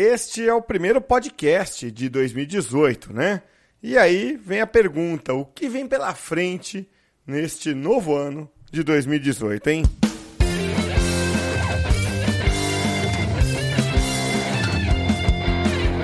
Este é o primeiro podcast de 2018, né? E aí vem a pergunta: o que vem pela frente neste novo ano de 2018, hein?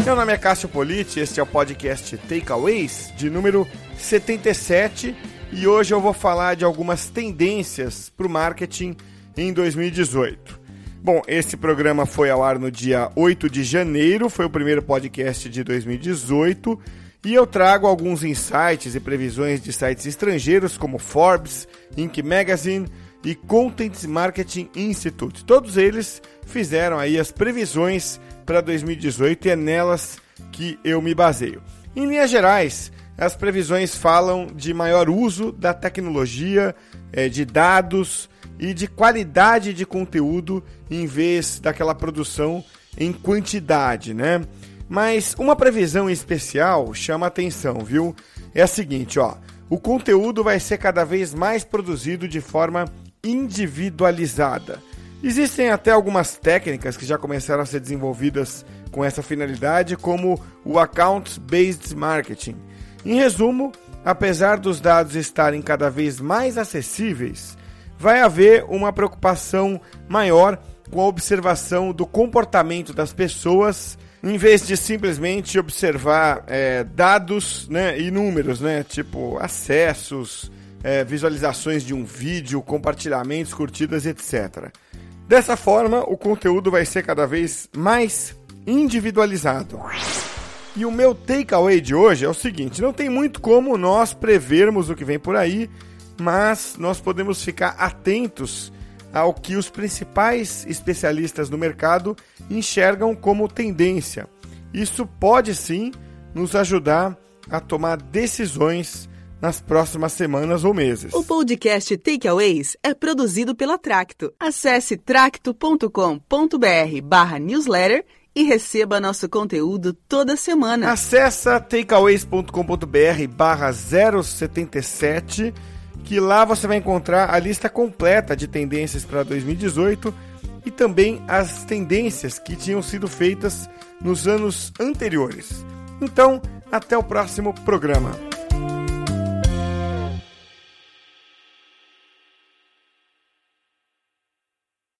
Meu nome é Cássio Politi, este é o podcast Takeaways de número 77 e hoje eu vou falar de algumas tendências para o marketing em 2018. Bom, esse programa foi ao ar no dia 8 de janeiro, foi o primeiro podcast de 2018 e eu trago alguns insights e previsões de sites estrangeiros como Forbes, Inc. Magazine e Content Marketing Institute. Todos eles fizeram aí as previsões para 2018 e é nelas que eu me baseio. Em linhas gerais, as previsões falam de maior uso da tecnologia, é, de dados e de qualidade de conteúdo em vez daquela produção em quantidade, né? Mas uma previsão especial chama atenção, viu? É a seguinte, ó. O conteúdo vai ser cada vez mais produzido de forma individualizada. Existem até algumas técnicas que já começaram a ser desenvolvidas com essa finalidade, como o Account Based Marketing. Em resumo, apesar dos dados estarem cada vez mais acessíveis, vai haver uma preocupação maior com a observação do comportamento das pessoas, em vez de simplesmente observar é, dados né, e números, né, tipo acessos, é, visualizações de um vídeo, compartilhamentos, curtidas, etc. Dessa forma, o conteúdo vai ser cada vez mais individualizado. E o meu takeaway de hoje é o seguinte: não tem muito como nós prevermos o que vem por aí, mas nós podemos ficar atentos ao que os principais especialistas no mercado enxergam como tendência. Isso pode sim nos ajudar a tomar decisões nas próximas semanas ou meses. O podcast Takeaways é produzido pela Tracto. Acesse tracto.com.br barra newsletter e receba nosso conteúdo toda semana. Acesse takeaways.com.br barra 077 que lá você vai encontrar a lista completa de tendências para 2018 e também as tendências que tinham sido feitas nos anos anteriores. Então, até o próximo programa.